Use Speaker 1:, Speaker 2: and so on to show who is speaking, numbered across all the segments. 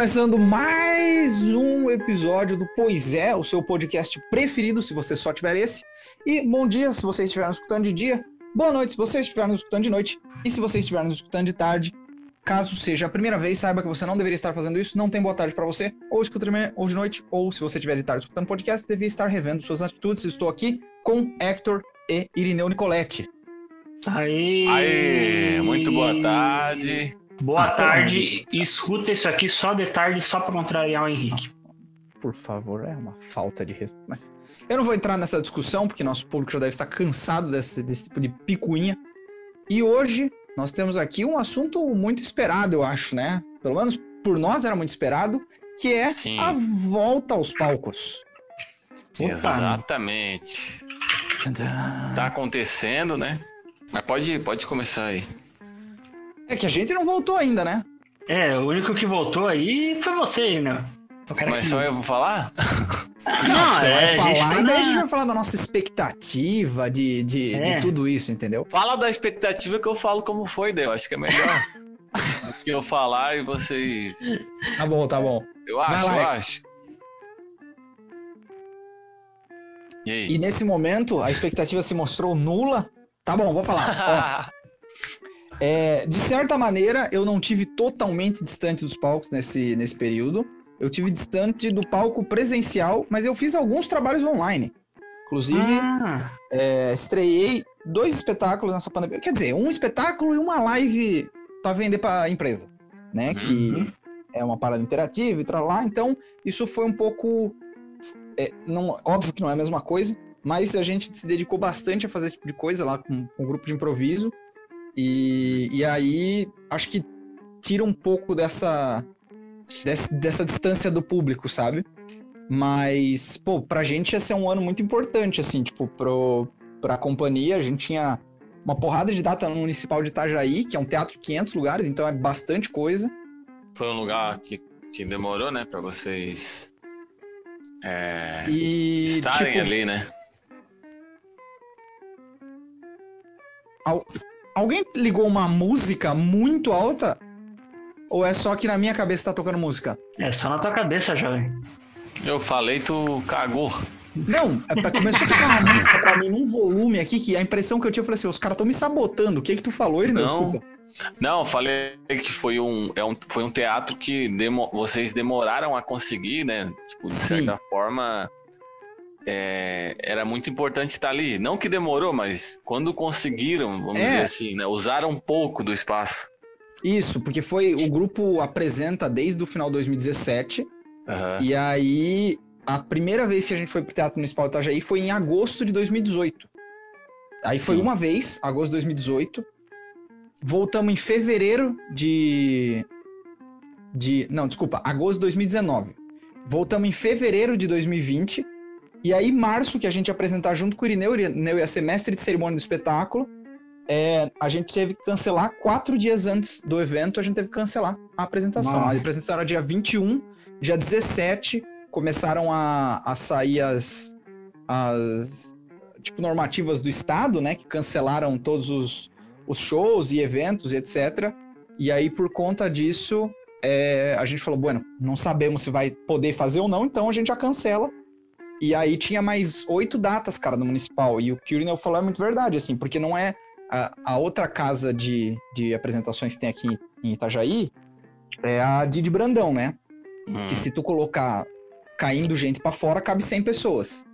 Speaker 1: começando mais um episódio do Pois é, o seu podcast preferido, se você só tiver esse. E bom dia se vocês estiverem escutando de dia. Boa noite se vocês estiverem nos escutando de noite. E se vocês estiverem nos escutando de tarde, caso seja a primeira vez, saiba que você não deveria estar fazendo isso. Não tem boa tarde para você. Ou escuta de manhã ou de noite. Ou se você estiver de tarde escutando podcast, devia estar revendo suas atitudes. Estou aqui com Hector e Irineu Nicoletti.
Speaker 2: Aê!
Speaker 3: Aê, muito boa tarde.
Speaker 2: Boa
Speaker 1: Ah,
Speaker 2: tarde. E escuta isso aqui só de tarde, só pra contrariar o Henrique.
Speaker 1: Por favor, é uma falta de respeito. Mas eu não vou entrar nessa discussão, porque nosso público já deve estar cansado desse, desse tipo de picuinha. E hoje nós temos aqui um assunto muito esperado, eu acho, né? Pelo menos por nós era muito esperado, que é
Speaker 3: Sim.
Speaker 1: a volta aos palcos. Opa.
Speaker 3: Exatamente. Tá acontecendo, né? Mas pode, pode começar aí.
Speaker 1: É que a gente não voltou ainda, né?
Speaker 2: É, o único que voltou aí foi você, né?
Speaker 3: Mas
Speaker 2: que...
Speaker 3: só eu vou falar?
Speaker 2: Não, é, a gente
Speaker 1: falar
Speaker 2: tá
Speaker 1: e daí a gente vai falar da nossa expectativa de, de,
Speaker 2: É.
Speaker 1: de tudo isso, entendeu?
Speaker 3: Fala da expectativa que eu falo como foi, daí eu acho que é melhor. do que eu falar e vocês.
Speaker 1: Tá bom, tá bom.
Speaker 3: Eu acho,
Speaker 1: lá,
Speaker 3: eu acho. E aí?
Speaker 1: E nesse momento, a expectativa se mostrou nula. Tá bom, vou falar. Ó, É, de certa maneira, eu não tive totalmente distante dos palcos nesse, nesse período. Eu tive distante do palco presencial, mas eu fiz alguns trabalhos online. Inclusive,
Speaker 2: Ah,
Speaker 1: é, estreiei dois espetáculos nessa pandemia. Quer dizer, um espetáculo e uma live para vender para empresa, né?
Speaker 3: Uhum.
Speaker 1: Que é uma parada interativa e tal lá. Então, isso foi um pouco. é, não, óbvio que não é a mesma coisa, mas a gente se dedicou bastante a fazer esse tipo de coisa lá com, com um grupo de improviso. E, e aí, acho que tira um pouco dessa, dessa, dessa distância do público, sabe? Mas, pô, pra gente ia ser um ano muito importante, assim, tipo, pro, pra companhia. A gente tinha uma porrada de data no Municipal de Itajaí, que é um teatro de 500 lugares, então é bastante coisa.
Speaker 3: Foi um lugar que, que demorou, né? Pra vocês é,
Speaker 1: E,
Speaker 3: estarem
Speaker 1: tipo,
Speaker 3: ali, né?
Speaker 1: Alguém ligou uma música muito alta? Ou é só que na minha cabeça tá tocando música?
Speaker 2: é só na tua cabeça, jovem.
Speaker 3: Eu falei, tu cagou.
Speaker 1: Não, é pra, começou a tocar uma música pra mim num volume aqui, que a impressão que eu tinha, eu falei assim, os caras estão me sabotando. O que que tu falou?
Speaker 3: Não.
Speaker 1: Desculpa.
Speaker 3: Não, eu falei que foi um, é um, foi um teatro que demo- vocês demoraram a conseguir, né? Tipo, de
Speaker 1: Sim.
Speaker 3: certa forma, é, era muito importante estar ali. Não que demorou, mas quando conseguiram, vamos
Speaker 1: É.
Speaker 3: dizer assim, né? Usaram um pouco do espaço.
Speaker 1: Isso, porque foi, o grupo apresenta desde o final de 2017,
Speaker 3: Aham.
Speaker 1: E aí, a primeira vez que a gente foi pro Teatro Municipal de Itajaí foi em agosto de 2018. Aí foi
Speaker 3: Sim.
Speaker 1: uma vez, agosto de 2018. Voltamos em fevereiro de. de não, desculpa, agosto de 2019. Voltamos em fevereiro de 2020. E aí, março, que a gente ia apresentar junto com o Irineu, Irineu ia ser mestre de cerimônia do espetáculo. é, a gente teve que cancelar quatro dias antes do evento, a gente teve que cancelar a apresentação.
Speaker 2: Nossa.
Speaker 1: A apresentação era dia 21, dia 17 começaram a, a sair as, as tipo normativas do estado, né, que cancelaram todos os, os shows e eventos e etc. E aí por conta disso é, a gente falou, bueno, não sabemos se vai poder fazer ou não, então a gente já cancela. E aí tinha mais oito datas, cara, no municipal. E o que o Irineu falou é muito verdade, assim, porque não é a, a outra casa de, de apresentações que tem aqui em Itajaí, é a Didi Brandão, né?
Speaker 3: Hum.
Speaker 1: que se tu colocar caindo gente pra fora, cabe 100 pessoas.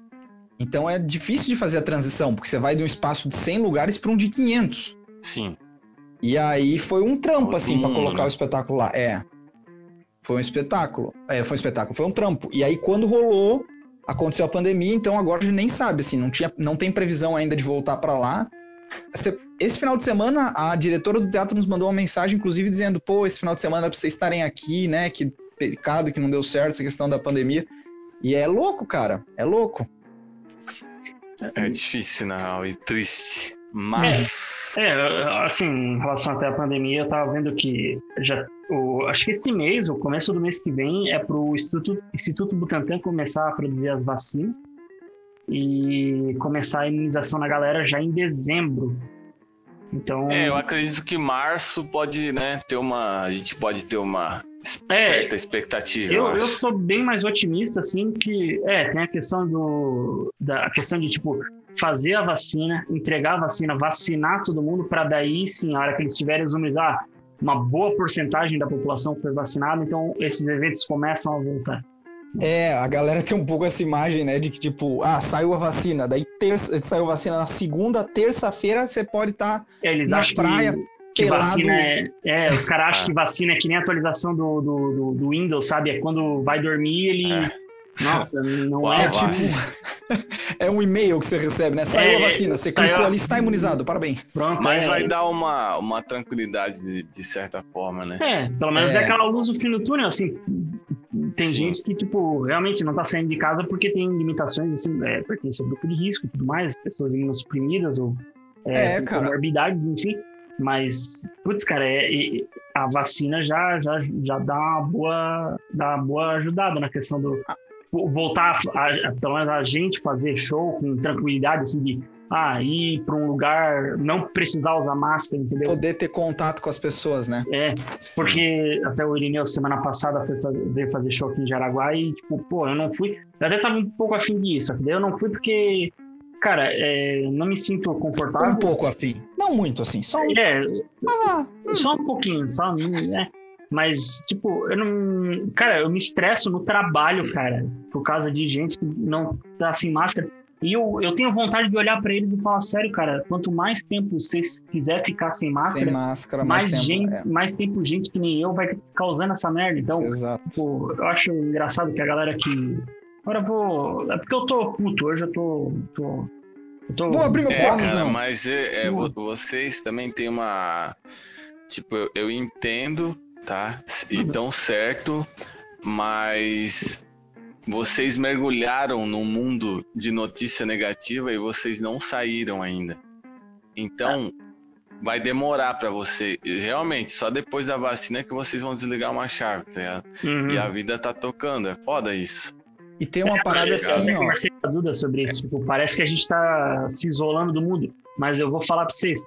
Speaker 1: Então é difícil de fazer a transição, porque você vai de um espaço de 100 lugares para um de 500.
Speaker 3: Sim.
Speaker 1: E aí foi um trampo, assim, pra
Speaker 3: mundo,
Speaker 1: colocar
Speaker 3: né?
Speaker 1: o espetáculo lá. É. Foi um espetáculo. É, foi um espetáculo, foi um trampo. E aí quando rolou, aconteceu a pandemia, então agora a gente nem sabe, assim, não, tinha, não tem previsão ainda de voltar pra lá. Esse- Esse final de semana, a diretora do teatro nos mandou uma mensagem, inclusive, dizendo: pô, esse final de semana é pra vocês estarem aqui, né? Que pecado que não deu certo essa questão da pandemia. E é louco, cara. É louco.
Speaker 3: É difícil, na real, e triste. Mas.
Speaker 2: É, assim, em relação até à pandemia, eu tava vendo que já, o, acho que esse mês, o começo do mês que vem, é pro Instituto, Instituto Butantan começar a produzir as vacinas e começar a imunização na galera já em dezembro. Então.
Speaker 3: É, eu acredito que março pode, né, ter uma. A gente pode ter uma é, certa expectativa.
Speaker 2: Eu, eu, eu sou bem mais otimista, assim, que. É, tem a questão do. Da, a questão de, tipo, fazer a vacina, entregar a vacina, vacinar todo mundo, para daí sim, a hora que eles tiverem os números, ah, uma boa porcentagem da população foi vacinada, então esses eventos começam a voltar.
Speaker 1: É, a galera tem um pouco essa imagem, né, de que tipo, ah, saiu a vacina, daí terça, saiu a vacina na segunda, terça-feira você pode estar tá
Speaker 2: é, na praia. Que, que vacina é, é, os caras acham que vacina é que nem a atualização do, do, do, do Windows, sabe? É quando vai dormir, ele. Nossa, não Uau, é tipo.
Speaker 1: é um e-mail que você recebe, né? Saiu é, a vacina, você clicou ali, está imunizado, parabéns.
Speaker 3: Pronto, Mas é, vai dar uma, uma tranquilidade de, de certa forma, né?
Speaker 2: É, pelo menos é, é aquela luz no fim do túnel, assim tem Sim. gente que, tipo, realmente não tá saindo de casa porque tem limitações, assim, é, pertence ao grupo de risco e tudo mais, pessoas imunossuprimidas ou é, é comorbidades, enfim. Mas, putz, cara, é, é, a vacina já, já, já dá uma boa, dá uma boa ajudada na questão do. Voltar, a, pelo menos a gente fazer show com tranquilidade, assim, de ah, ir para um lugar, não precisar usar máscara, entendeu?
Speaker 1: Poder ter contato com as pessoas, né?
Speaker 2: É, porque até o Irineu semana passada foi fazer, veio fazer show aqui em Jaraguá e, tipo, pô, eu não fui. Eu até tava um pouco afim disso, entendeu? Eu não fui porque, cara, é, não me sinto confortável.
Speaker 1: Um pouco afim. Não muito, assim, só um.
Speaker 2: É, ah, hum. só um pouquinho, só. né? Mas, tipo, eu não. Cara, eu me estresso no trabalho, cara, por causa de gente que não tá sem máscara. E eu, eu tenho vontade de olhar para eles e falar, sério, cara, quanto mais tempo vocês quiser ficar sem máscara,
Speaker 1: sem máscara mais, mais tempo,
Speaker 2: gente, é. mais tempo gente que nem eu vai ficar usando essa merda. Então,
Speaker 1: Exato.
Speaker 2: Pô, eu acho engraçado que a galera que. Agora eu vou. É porque eu tô puto, hoje eu tô. tô...
Speaker 1: Eu tô... Vou abrir meu
Speaker 3: é, coração. mas é, é, vocês também têm uma. Tipo, eu, eu entendo, tá? E tão certo, mas vocês mergulharam num mundo de notícia negativa e vocês não saíram ainda. Então, vai demorar para você. Realmente, só depois da vacina que vocês vão desligar uma chave, tá ligado? Uhum. E a vida tá tocando. É foda isso.
Speaker 1: E tem uma é, parada assim,
Speaker 2: ó. Eu conversei com a Duda sobre isso. Tipo, parece que a gente tá se isolando do mundo. Mas eu vou falar pra vocês.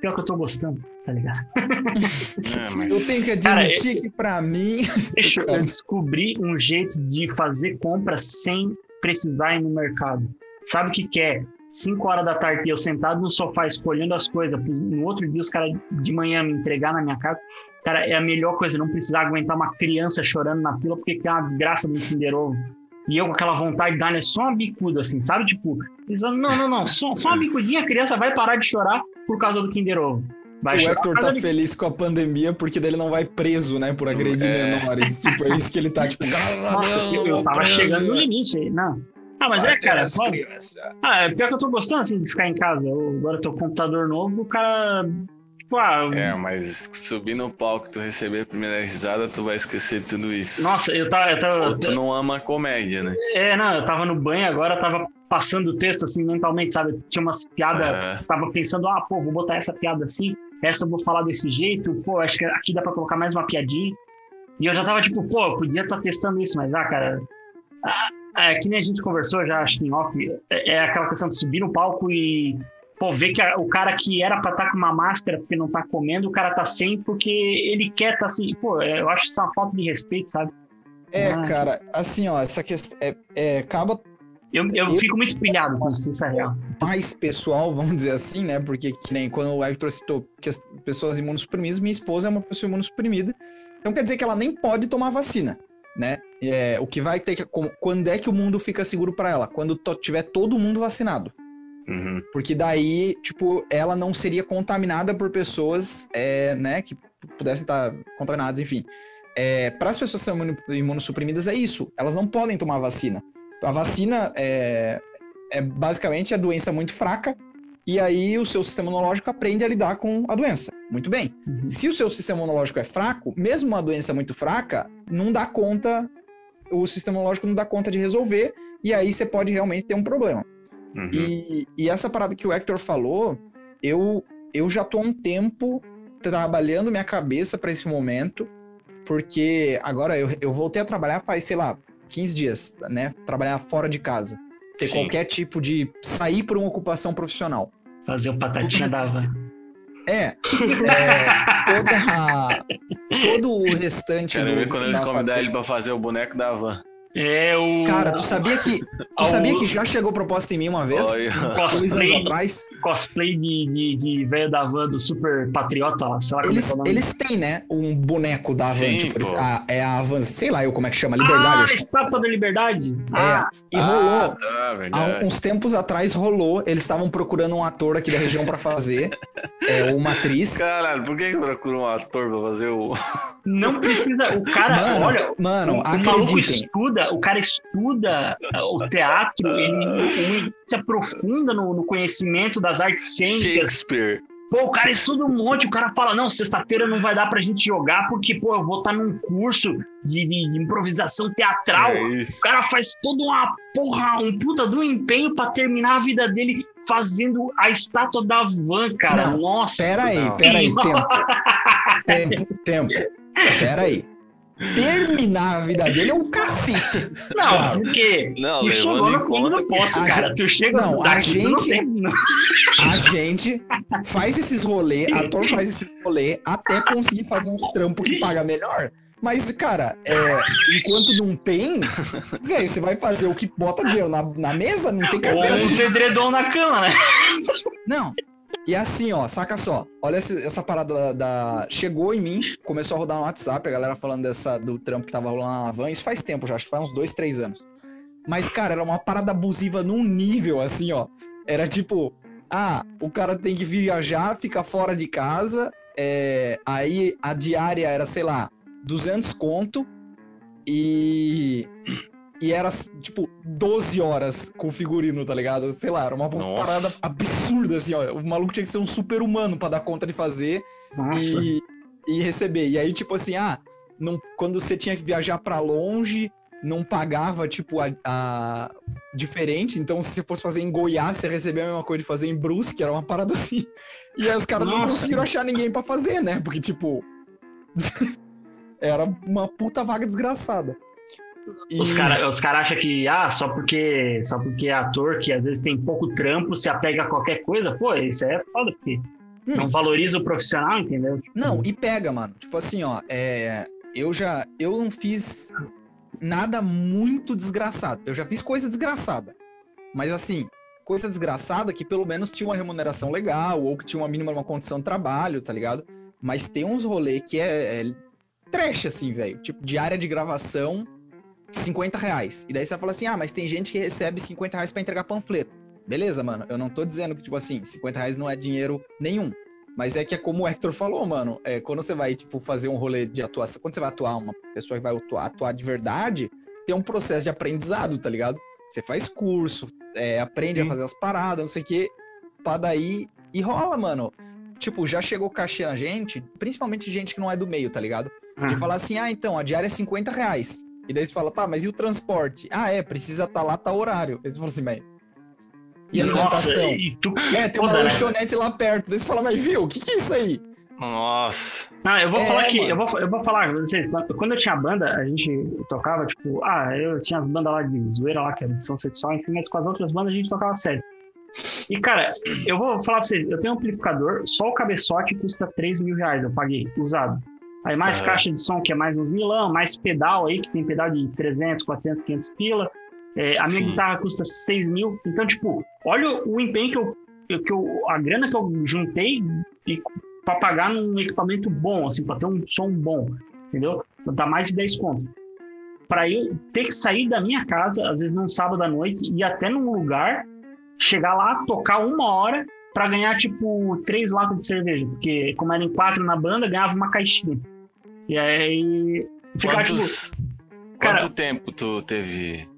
Speaker 2: Pior que eu tô gostando tá ligado?
Speaker 1: É, mas... Eu tenho que admitir Cara, que pra mim.
Speaker 2: Deixa eu descobri um jeito de fazer compra sem precisar ir no mercado. Sabe o que, que é? 5 horas da tarde eu sentado no sofá escolhendo as coisas, no outro dia os caras de manhã me entregar na minha casa. Cara, é a melhor coisa, não precisar aguentar uma criança chorando na fila porque tem uma desgraça do Kinder Ovo. E eu com aquela vontade de dar né, só uma bicuda, assim, sabe? Tipo, não, não, não, só, só uma bicudinha, a criança vai parar de chorar por causa do Kinder Ovo.
Speaker 1: Vai o Hector tá feliz com a pandemia porque daí ele não vai preso, né, por agredir é. menores. tipo, é isso que ele tá, tipo,
Speaker 2: nossa, eu, eu tava preso. chegando no limite aí, não. Ah, mas vai é, cara, só... Ah, é pior que eu tô gostando, assim, de ficar em casa. Eu, agora eu tô com computador novo, o cara... Tipo, ah,
Speaker 3: é, mas subir no palco, tu receber a primeira risada, tu vai esquecer de tudo isso.
Speaker 2: Nossa, eu tava... Eu tava
Speaker 3: Ou tu não ama a comédia, né?
Speaker 2: É, não, eu tava no banho agora, tava passando o texto, assim, mentalmente, sabe? Tinha umas piadas, é. tava pensando, ah, pô, vou botar essa piada assim essa eu vou falar desse jeito, pô, acho que aqui dá pra colocar mais uma piadinha. E eu já tava tipo, pô, eu podia estar tá testando isso, mas, ah, cara, ah, é, que nem a gente conversou já, acho que em off, é, é aquela questão de subir no palco e, pô, ver que a, o cara que era pra estar tá com uma máscara porque não tá comendo, o cara tá sem porque ele quer estar tá assim, pô, é, eu acho isso uma falta de respeito, sabe?
Speaker 1: É, ah. cara, assim, ó, essa questão, é, é, acaba
Speaker 2: eu, eu, eu fico muito pilhado com isso, isso é real.
Speaker 1: Mais pessoal, vamos dizer assim, né? Porque, que nem quando o Hector citou que as pessoas imunossuprimidas, minha esposa é uma pessoa imunossuprimida. Então quer dizer que ela nem pode tomar vacina, né? É, o que vai ter que. Quando é que o mundo fica seguro para ela? Quando tiver todo mundo vacinado. Uhum. Porque daí, tipo, ela não seria contaminada por pessoas, é, né, que pudessem estar contaminadas, enfim. É, para as pessoas que são imunossuprimidas, é isso. Elas não podem tomar vacina. A vacina é, é basicamente a doença muito fraca, e aí o seu sistema imunológico aprende a lidar com a doença. Muito bem. Uhum. Se o seu sistema imunológico é fraco, mesmo uma doença muito fraca, não dá conta, o sistema imunológico não dá conta de resolver, e aí você pode realmente ter um problema. Uhum. E, e, essa parada que o Hector falou, eu, eu já tô há um tempo trabalhando minha cabeça para esse momento, porque agora eu, eu voltei a trabalhar faz, sei lá, 15 dias, né? Trabalhar fora de casa. Ter Sim. qualquer tipo de. sair por uma ocupação profissional.
Speaker 2: Fazer o patatinha da van.
Speaker 1: É, é toda, todo o restante
Speaker 3: Quero
Speaker 1: do.
Speaker 3: ver quando eles convidarem
Speaker 1: fazenda-
Speaker 3: ele pra fazer o boneco da van.
Speaker 2: É o.
Speaker 1: Cara, tu sabia que. Tu
Speaker 2: Ao-
Speaker 1: sabia que já chegou proposta em mim uma vez?
Speaker 3: Olha.
Speaker 1: Dois anos
Speaker 2: cosplay,
Speaker 1: atrás.
Speaker 2: cosplay de, de, de velho da van do Super Patriota lá, sei lá como é
Speaker 1: Eles,
Speaker 2: que é nome.
Speaker 1: eles têm, né? Um boneco da Avan.
Speaker 3: Sim,
Speaker 1: tipo, eles- a- é a Avan, sei lá eu como é que chama, Liberdade.
Speaker 2: Ah,
Speaker 1: acho.
Speaker 2: Estátua da Liberdade. Ah,
Speaker 1: É, e rolou.
Speaker 3: Ah, tá,
Speaker 1: Há
Speaker 3: verdade.
Speaker 1: uns tempos atrás rolou, eles estavam procurando um ator aqui da região pra fazer, é, uma atriz.
Speaker 3: Caralho, por que procura um ator pra fazer o.
Speaker 2: não precisa. O cara,
Speaker 1: Mano,
Speaker 2: olha,
Speaker 1: mano,
Speaker 2: o, o maluco
Speaker 1: acreditem.
Speaker 2: O cara estuda o teatro, ele, ele se aprofunda no, no conhecimento das artes cênicas.
Speaker 3: Shakespeare.
Speaker 2: Pô, o cara estuda um monte, o cara fala, não, sexta-feira não vai dar pra gente jogar, porque, pô, eu vou estar num curso de, de- improvisação teatral.
Speaker 3: É.
Speaker 2: O cara faz toda uma porra, um puta do empenho pra terminar a vida dele fazendo a estátua da van, cara.
Speaker 1: Não,
Speaker 2: Nossa.
Speaker 1: Pera aí, pera aí, tempo. Tempo, tempo. Pera aí. Terminar a vida dele é um cacete.
Speaker 2: Não,
Speaker 1: Claro.
Speaker 2: porque
Speaker 3: Não,
Speaker 2: tu chegou no do poço, cara.
Speaker 1: gente-
Speaker 2: Tu chega
Speaker 1: Não, a gente-
Speaker 2: tem- não-
Speaker 1: A gente faz esses rolê, ator faz esse rolê até conseguir fazer uns trampos que paga melhor. Mas, cara, é, enquanto não tem, velho, você vai fazer o que bota dinheiro na, na mesa? Não tem
Speaker 2: Ou
Speaker 1: carteira
Speaker 2: um edredom na cama, né?
Speaker 1: Não. E assim, ó, saca só. Olha essa, parada da, da- Chegou em mim, começou a rodar no WhatsApp, a galera falando dessa, do trampo que tava rolando na van. Isso faz tempo já, acho que faz uns dois, três anos. Mas, cara, era uma parada abusiva num nível, assim, ó. Era tipo, ah, o cara tem que viajar, fica fora de casa. é, aí a diária era, sei lá, 200 conto. E. E era, tipo, 12 horas com figurino, tá ligado? Sei lá, era uma
Speaker 3: Nossa.
Speaker 1: parada absurda, assim, ó. O maluco tinha que ser um super humano pra dar conta de fazer
Speaker 2: Nossa.
Speaker 1: e, e receber. E aí, tipo assim, ah, não, quando você tinha que viajar pra longe, não pagava, tipo, a, a- diferente. Então, se você fosse fazer em Goiás, você recebia a mesma coisa de fazer em Brusque, era uma parada assim. E aí os caras não conseguiram achar ninguém pra fazer, né? Porque, tipo. era uma puta vaga desgraçada.
Speaker 2: Os caras os cara acham que, ah, só porque, só porque é ator que às vezes tem pouco trampo, se apega a qualquer coisa, pô, isso é foda, porque
Speaker 1: Hum.
Speaker 2: não valoriza o profissional, entendeu? Tipo,
Speaker 1: Não, e pega, mano. Tipo assim, ó, é, eu já, eu não fiz nada muito desgraçado. Eu já fiz coisa desgraçada. Mas assim, coisa desgraçada que pelo menos tinha uma remuneração legal, ou que tinha uma mínima uma condição de trabalho, tá ligado? Mas tem uns rolê que é, é trash, assim, velho. Tipo, diária de gravação, 50 reais. E daí você fala assim, ah, mas tem gente que recebe 50 reais pra entregar panfleto. Beleza, mano. Eu não tô dizendo que, tipo assim, 50 reais não é dinheiro nenhum. Mas é que é como o Hector falou, mano. É, quando você vai, tipo, fazer um rolê de atuação, quando você vai atuar, uma pessoa que vai atuar, atuar de verdade, tem um processo de aprendizado, tá ligado? Você faz curso, é, aprende a
Speaker 3: Sim.
Speaker 1: fazer as paradas, não sei o quê, pra daí. E rola, mano. Tipo, já chegou cachê na gente, principalmente gente que não é do meio, tá ligado? De
Speaker 2: ah,
Speaker 1: falar assim, ah, então, a diária é 50 reais. E daí você fala, tá, mas e o transporte? Ah, é, precisa estar lá, tá horário. Aí você fala assim, mas. E
Speaker 2: nossa,
Speaker 1: alimentação?
Speaker 2: e tu
Speaker 1: É, tem uma
Speaker 2: foda, né?
Speaker 1: lanchonete lá perto. Daí você fala, mas viu, o que, que é isso aí?
Speaker 3: Nossa.
Speaker 2: Ah, eu vou
Speaker 1: É,
Speaker 2: falar que,
Speaker 1: mano.
Speaker 2: eu vou, eu vou falar, vocês, quando eu tinha banda, a gente tocava, tipo, ah, eu tinha as bandas lá de zoeira lá, que era edição sexual, enfim, mas com as outras bandas a gente tocava sério. E, cara, eu vou falar pra vocês, eu tenho um amplificador, só o cabeçote custa 3 mil reais, eu paguei, usado. Aí mais
Speaker 3: Aham.
Speaker 2: caixa de som, que é mais uns milão, mais pedal aí, que tem pedal de 300, 400, 500 pila. É, a minha
Speaker 3: Sim.
Speaker 2: guitarra custa 6 mil. Então, tipo, olha o empenho que eu, que eu, a grana que eu juntei e para pagar num equipamento bom, assim, para ter um som bom, entendeu? Dá mais de 10 conto. Para eu ter que sair da minha casa, às vezes num sábado à noite, ir até num lugar, chegar lá, tocar uma hora para ganhar, tipo, três latas de cerveja. Porque, como eram quatro na banda, ganhava uma caixinha. E aí. Tipo,
Speaker 3: Quantos,
Speaker 2: cara-
Speaker 3: quanto tempo tu teve.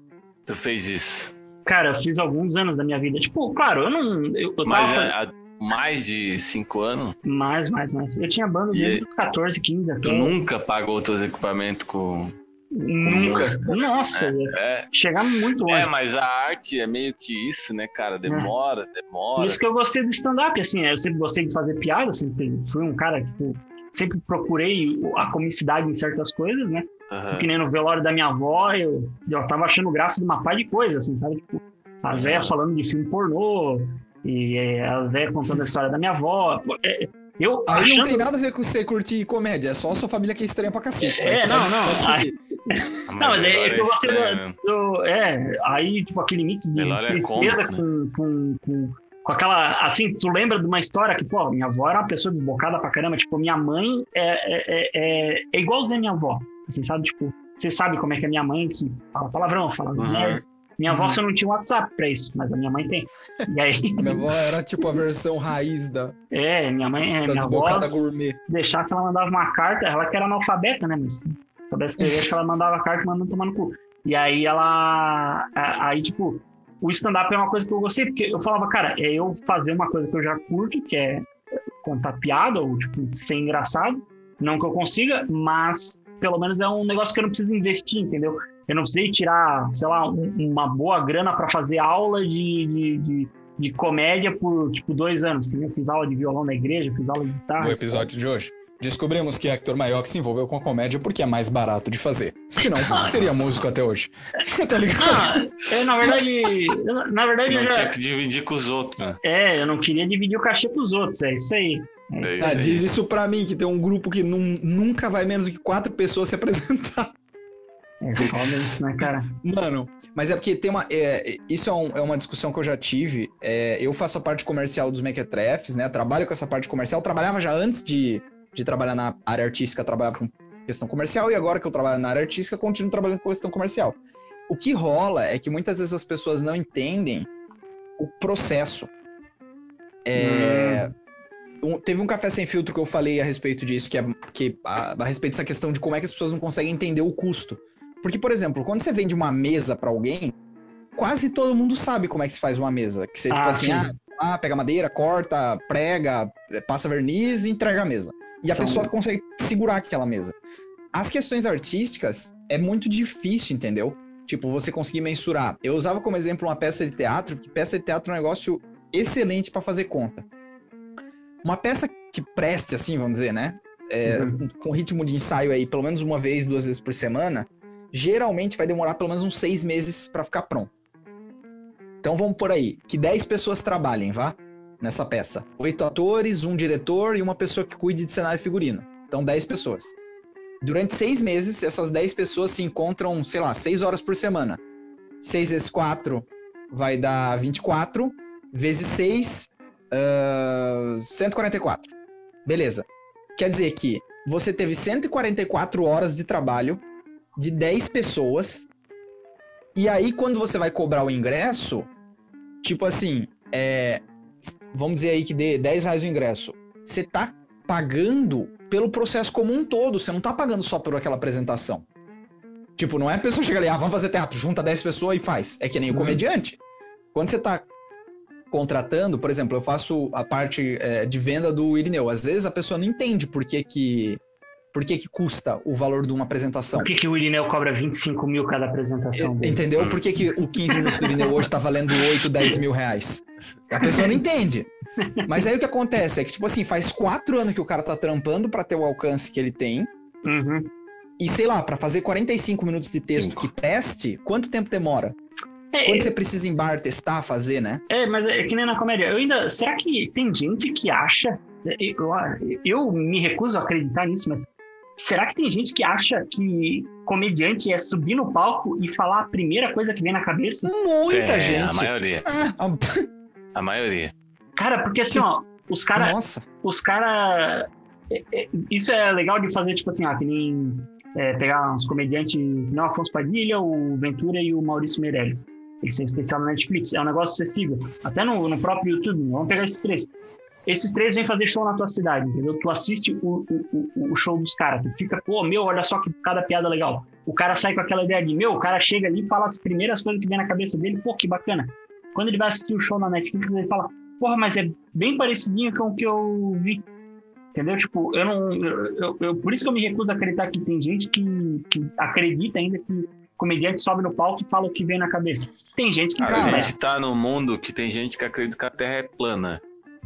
Speaker 3: Tu fez isso?
Speaker 2: cara, eu fiz alguns anos da minha vida. Tipo, claro, eu não. Eu, eu
Speaker 3: Mas
Speaker 2: tava.
Speaker 3: é, há mais de cinco anos?
Speaker 2: Mais, mais, mais. Eu tinha banda
Speaker 3: E
Speaker 2: desde os 14, 15 até.
Speaker 3: Tu nunca pagou teus equipamentos com.
Speaker 2: Nunca. Nossa,
Speaker 3: É,
Speaker 2: chegar muito longe.
Speaker 3: é, mas a arte é meio que isso, né, cara? Demora,
Speaker 2: Por
Speaker 3: demora.
Speaker 2: isso que eu gostei do stand-up, assim, eu sempre gostei de fazer piada, sempre fui um cara que tipo, sempre procurei a comicidade em certas coisas, né?
Speaker 3: Aham.
Speaker 2: Que nem no velório da minha avó, eu, eu tava achando graça de uma par de coisas, assim, sabe? Tipo, as
Speaker 3: Uhum.
Speaker 2: velhas falando de filme pornô, e é, as velhas contando a história da minha avó. É, Eu
Speaker 1: Aí achando... não tem nada a ver com você curtir comédia, é só a sua família que é estranha pra cacete.
Speaker 2: É, não, não. não, mas é, é que você. Do, é, aí, tipo, aquele mix de
Speaker 3: tristeza é cômico, né?
Speaker 2: com, com, com, com, aquela. Assim, tu lembra de uma história que, pô, minha avó era uma pessoa desbocada pra caramba. Tipo, minha mãe é, é, é, é igualzinha minha avó. Assim, sabe? Tipo, você sabe como é que é minha mãe, que fala palavrão, fala uhum. merda. Minha avó uhum. só não tinha WhatsApp pra isso, mas a minha mãe tem. E aí...
Speaker 1: minha avó era tipo a versão raiz da.
Speaker 2: É, minha mãe. É, da minha avó. Gourmet. Deixasse ela mandava uma carta, ela que era analfabeta, né? Mas soubesse escrever, acho que ela mandava a carta mandando tomar no cu. E aí ela. Aí, tipo, o stand-up é uma coisa que eu gostei, porque eu falava, cara, é eu fazer uma coisa que eu já curto, que é contar piada, ou, tipo, ser engraçado. Não que eu consiga, mas pelo menos é um negócio que eu não preciso investir, entendeu? eu não precisei tirar, sei lá, um, uma boa grana para fazer aula de, de, de, de, comédia por, tipo, dois anos. Eu fiz aula de violão na igreja, fiz aula de guitarra.
Speaker 1: No episódio de hoje, descobrimos que Hector Maior se envolveu com a comédia porque é mais barato de fazer. Se não, seria músico até hoje. tá ligado?
Speaker 2: Não, é, na verdade, na verdade...
Speaker 3: Não já... tinha que dividir com os outros, né?
Speaker 2: É, eu não queria dividir o cachê com os outros, é isso aí. É isso
Speaker 1: ah, diz isso pra mim, que tem um grupo que num, nunca vai menos do que quatro pessoas se apresentar.
Speaker 2: É foda isso, né, cara?
Speaker 1: Mano, mas é porque tem uma. É, isso é, um, é, uma discussão que eu já tive. É, eu faço a parte comercial dos Mequetrefs, né? Trabalho com essa parte comercial. Trabalhava já antes de, de trabalhar na área artística, trabalhava com questão comercial, e agora que eu trabalho na área artística, continuo trabalhando com questão comercial. O que rola é que muitas vezes as pessoas não entendem o processo. É. Hum. Um, teve um café sem filtro que eu falei a respeito disso, que é que, a, a respeito dessa questão de como é que as pessoas não conseguem entender o custo. Porque, por exemplo, quando você vende uma mesa para alguém, quase todo mundo sabe como é que se faz uma mesa. Que você, tipo ah, tipo assim, ah, ah, pega madeira, corta, prega, passa verniz e entrega a mesa. E a pessoa consegue segurar aquela mesa. As questões artísticas é muito difícil, entendeu? Tipo, você conseguir mensurar. Eu usava como exemplo uma peça de teatro, que peça de teatro é um negócio excelente para fazer conta. Uma peça que preste, assim, vamos dizer, né? É, uhum. Com ritmo de ensaio aí, pelo menos uma vez, duas vezes por semana, geralmente vai demorar pelo menos uns seis meses para ficar pronto. Então vamos por aí, que 10 pessoas trabalhem, vá? Nessa peça. Oito atores, um diretor e uma pessoa que cuide de cenário e figurino. Então 10 pessoas. Durante seis meses, essas 10 pessoas se encontram, sei lá, seis horas por semana. 6 vezes 4 vai dar 24, vezes 6, uh, 144. Beleza. Quer dizer que você teve 144 horas de trabalho de 10 pessoas. E aí, quando você vai cobrar o ingresso, tipo assim, é, vamos dizer aí que dê 10 reais o ingresso. Você tá pagando pelo processo como um todo, você não tá pagando só por aquela apresentação. Tipo, não é a pessoa chegar ali, ah, vamos fazer teatro, junta 10 pessoas e faz. É que nem o uhum. comediante. Quando você tá contratando, por exemplo, eu faço a parte é, de venda do Irineu. Às vezes a pessoa não entende por que, que por que, que custa o valor de uma apresentação?
Speaker 2: Por que, que o Irineu cobra 25 mil cada apresentação
Speaker 1: dele? Entendeu? Por que, que o 15 minutos do Irineu hoje está valendo 8, 10 mil reais? A pessoa não entende. Mas aí o que acontece é que, tipo assim, faz quatro anos que o cara tá trampando para ter o alcance que ele tem.
Speaker 2: Uhum.
Speaker 1: E sei lá, para fazer 45 minutos de texto Cinco. que teste, quanto tempo demora? É, Quando você precisa em bar testar, fazer, né?
Speaker 2: É, mas é que nem na comédia. Eu ainda. Será que tem gente que acha. Eu, eu me recuso a acreditar nisso, mas Será que tem gente que acha que comediante é subir no palco e falar a primeira coisa que vem na cabeça?
Speaker 1: Muita
Speaker 3: é,
Speaker 1: gente.
Speaker 3: A maioria. Ah, a maioria.
Speaker 2: Cara, porque assim, ó, os caras.
Speaker 1: Nossa.
Speaker 2: Os caras. É, é, isso é legal de fazer, tipo assim, ah, que nem é, pegar uns comediantes, não Afonso Padilha, o Ventura e o Maurício Meirelles. Eles são especial na Netflix. É um negócio acessível. Até no, no próprio YouTube. Vamos pegar esses três esses três vêm fazer show na tua cidade, entendeu? Tu assiste o, o, o show dos caras, tu fica, pô, meu, olha só que cada piada legal. O cara sai com aquela ideia de, meu, o cara chega ali e fala as primeiras coisas que vem na cabeça dele, pô, que bacana. Quando ele vai assistir o show na Netflix, ele fala, porra, mas é bem parecidinho com o que eu vi. Entendeu? Tipo, eu não. Eu, eu, eu, por isso que eu me recuso a acreditar que tem gente que, que acredita ainda que comediante sobe no palco e fala o que vem na cabeça. Tem gente que.
Speaker 3: A gente tá no mundo que tem gente que acredita que a Terra é plana.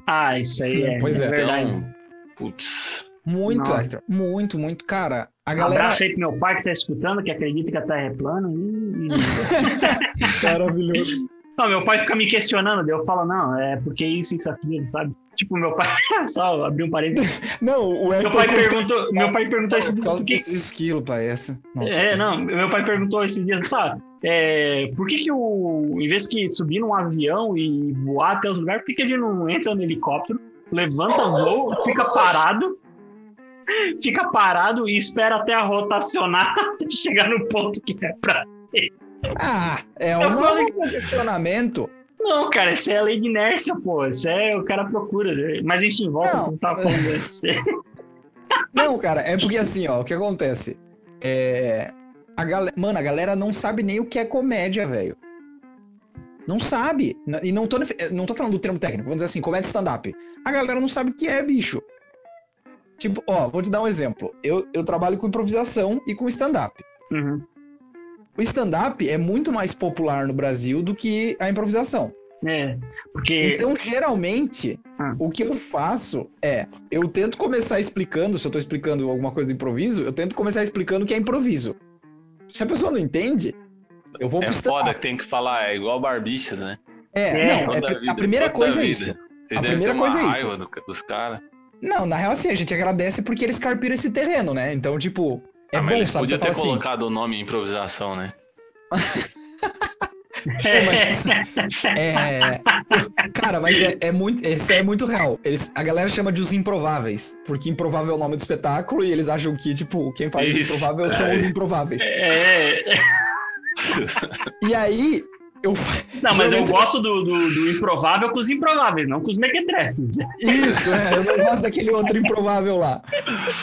Speaker 2: Ah, isso aí é.
Speaker 1: Pois é,
Speaker 2: é verdade.
Speaker 3: Então, putz.
Speaker 1: Muito, Extra, muito, muito. Cara, a galera. Um
Speaker 2: abraço aí pro meu pai que tá escutando, que acredita que a Terra é plana. E...
Speaker 1: Maravilhoso.
Speaker 2: Não, meu pai fica me questionando, eu falo, não, é porque isso, isso, aquilo, sabe? Tipo, meu pai. Só abrir um parênteses.
Speaker 1: Não, o
Speaker 2: meu pai perguntou, meu pai perguntou esse
Speaker 1: dia. que... esquilo, pai, essa.
Speaker 2: Nossa, é, não, meu pai perguntou esse dia, tá, é, por que que o, em vez que subir num avião e voar até os lugares, por que, que ele não entra no helicóptero, levanta voo, fica parado, fica parado e espera até a rotacionar chegar no ponto que é pra ser.
Speaker 1: Ah, é um questionamento.
Speaker 2: Não, cara, isso é a lei de inércia, pô. Isso é o cara procura. Mas enfim, volta não. que tava falando antes.
Speaker 1: Não, cara, é porque assim, ó, o que acontece? É. A galera, mano, a galera não sabe nem o que é comédia, velho. Não sabe. E não tô, não tô falando do termo técnico, vamos dizer assim, comédia stand-up. A galera não sabe o que é, bicho. Tipo, ó, vou te dar um exemplo. Eu, eu trabalho com improvisação e com stand-up.
Speaker 2: Uhum.
Speaker 1: O stand-up é muito mais popular no Brasil do que a improvisação.
Speaker 2: É, porque...
Speaker 1: Então, geralmente, ah. o que eu faço é, eu tento começar explicando, se eu tô explicando alguma coisa de improviso, eu tento começar explicando que é improviso. Se a pessoa não entende, eu vou
Speaker 3: é
Speaker 1: pro
Speaker 3: stand-up. foda que tem que falar, é igual barbichas, né?
Speaker 1: É, é. não, é, vida, a primeira coisa é isso. Vocês a primeira coisa é isso.
Speaker 3: Do, dos caras.
Speaker 1: Não, na real, assim, a gente agradece porque eles carpiram esse terreno, né? Então, tipo, é ah, bom,
Speaker 3: eles
Speaker 1: sabe?
Speaker 3: Podia ter assim. colocado o nome improvisação, né?
Speaker 1: é, mas, é, cara, mas é, é, muito, isso é muito real. Eles, a galera chama de os improváveis, porque improvável é o nome do espetáculo e eles acham que, tipo, quem faz isso, o improvável é. são os improváveis.
Speaker 2: É.
Speaker 1: E aí, eu...
Speaker 2: Não, mas eu gosto do, do, do, improvável com os improváveis, não com os mequetrefes.
Speaker 1: Isso, é, eu não gosto daquele outro improvável lá.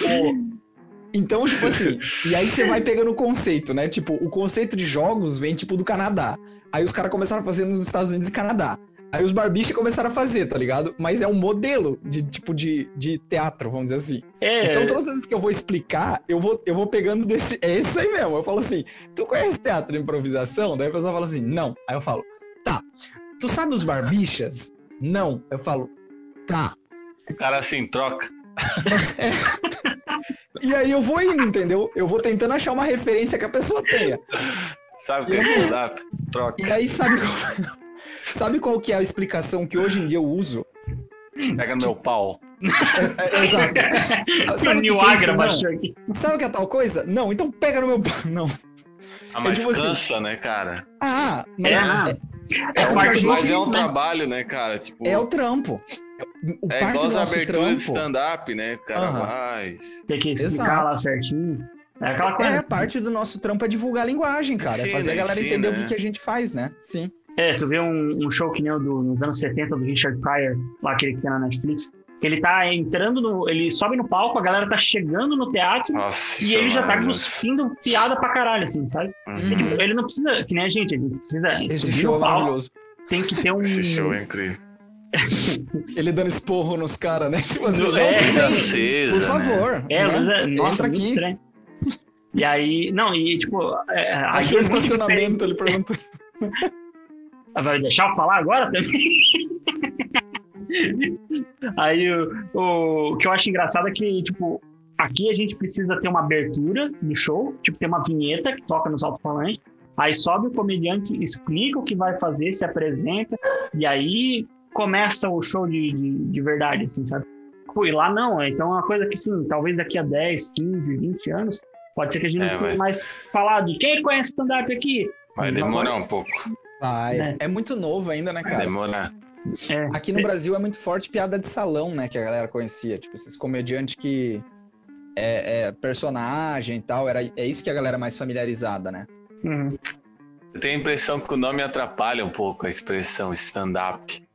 Speaker 1: É. Então, tipo assim, e aí você vai pegando o conceito, né? Tipo, o conceito de jogos vem, tipo, do Canadá. Aí os caras começaram a fazer nos Estados Unidos e Canadá. Aí os barbichas começaram a fazer, tá ligado? Mas é um modelo de tipo de, de teatro, vamos dizer assim. É. Então todas as vezes que eu vou explicar, eu vou, eu vou pegando desse. É isso aí mesmo. Eu falo assim: tu conhece teatro de improvisação? Daí a pessoa fala assim: não. Aí eu falo: tá. Tu sabe os barbichas? Não. Eu falo: tá.
Speaker 3: O cara assim, troca.
Speaker 1: é. E aí eu vou indo, entendeu? Eu vou tentando achar uma referência que a pessoa tenha.
Speaker 3: Sabe o que é stand-up? Troca.
Speaker 1: E aí sabe qual, sabe qual que é a explicação que hoje em dia eu uso?
Speaker 3: Pega no meu pau.
Speaker 1: É, é, exato.
Speaker 2: Sabe o que, que é baixou aqui.
Speaker 1: Sabe o que é tal coisa? Não, então pega no meu pau. Não.
Speaker 3: Ah, mas é tipo cansa, assim. né, cara?
Speaker 1: Ah, mas...
Speaker 2: É,
Speaker 3: é, é, é mas é um né? trabalho, né, cara? Tipo...
Speaker 1: É o trampo.
Speaker 3: O é igual as aberturas de stand-up, né? Cara, uhum. mas...
Speaker 2: Tem que explicar Exato. lá certinho. É aquela coisa.
Speaker 1: É, parte do nosso trampo é divulgar a linguagem, cara. Sim, é fazer a galera sim, entender né? o que, que, a gente faz, né? Sim.
Speaker 2: É, tu vê um, um show que nem o do, nos anos 70 do Richard Pryor, lá aquele que tem na Netflix, que ele tá entrando no. Ele sobe no palco, a galera tá chegando no teatro
Speaker 3: Nossa,
Speaker 2: e ele já tá cuspindo piada pra caralho, assim, sabe? Uhum. Ele, ele, não precisa, que nem a gente, ele precisa
Speaker 1: Esse subir show no é palco. É maravilhoso.
Speaker 2: Tem que ter um.
Speaker 3: Esse show é incrível.
Speaker 1: Ele dando esporro nos caras, né?
Speaker 2: Tipo assim, é,
Speaker 3: não, acesa,
Speaker 1: por favor.
Speaker 2: Né? É, né? é, nossa, Entra aqui. Estranho. E aí, não, e tipo. É,
Speaker 1: Achou o estacionamento, ele perguntou.
Speaker 2: Vai deixar eu falar agora também? aí o, o, o que eu acho engraçado é que, tipo, aqui a gente precisa ter uma abertura do show, tipo, ter uma vinheta que toca nos alto-falantes. Aí sobe o comediante, explica o que vai fazer, se apresenta, e aí começa o show de, de, de verdade, assim, sabe? E lá não, então é uma coisa que, sim, talvez daqui a 10, 15, 20 anos, Pode ser que a gente é, não tenha mais falado. Quem conhece stand-up aqui?
Speaker 3: Vai demorar um pouco.
Speaker 1: Vai. É. é. muito novo ainda, né, cara?
Speaker 3: Vai demorar.
Speaker 1: É. Aqui no Brasil é muito forte piada de salão, né? Que a galera conhecia. Tipo, esses comediantes que é, é personagem e tal. Era, é isso que a galera é mais familiarizada, né?
Speaker 2: Uhum.
Speaker 3: Eu tenho a impressão que o nome atrapalha um pouco a expressão stand-up.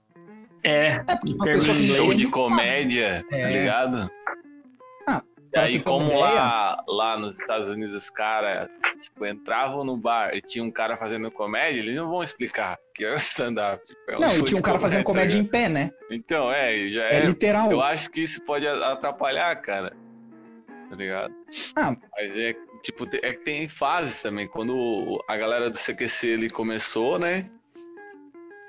Speaker 2: É,
Speaker 1: é porque pessoa
Speaker 3: show de comédia, tá é. ligado? E aí, como lá, lá nos Estados Unidos os caras tipo, entravam no bar e tinha um cara fazendo comédia, eles não vão explicar que é o stand-up. Tipo, é
Speaker 1: um não, e tinha um cara fazendo comédia em pé, né?
Speaker 3: Então, é, já
Speaker 1: é. É literal.
Speaker 3: Eu acho que isso pode atrapalhar, cara. Tá ligado?
Speaker 1: Ah.
Speaker 3: Mas é, tipo, é que tem fases também. Quando a galera do CQC ele começou, né?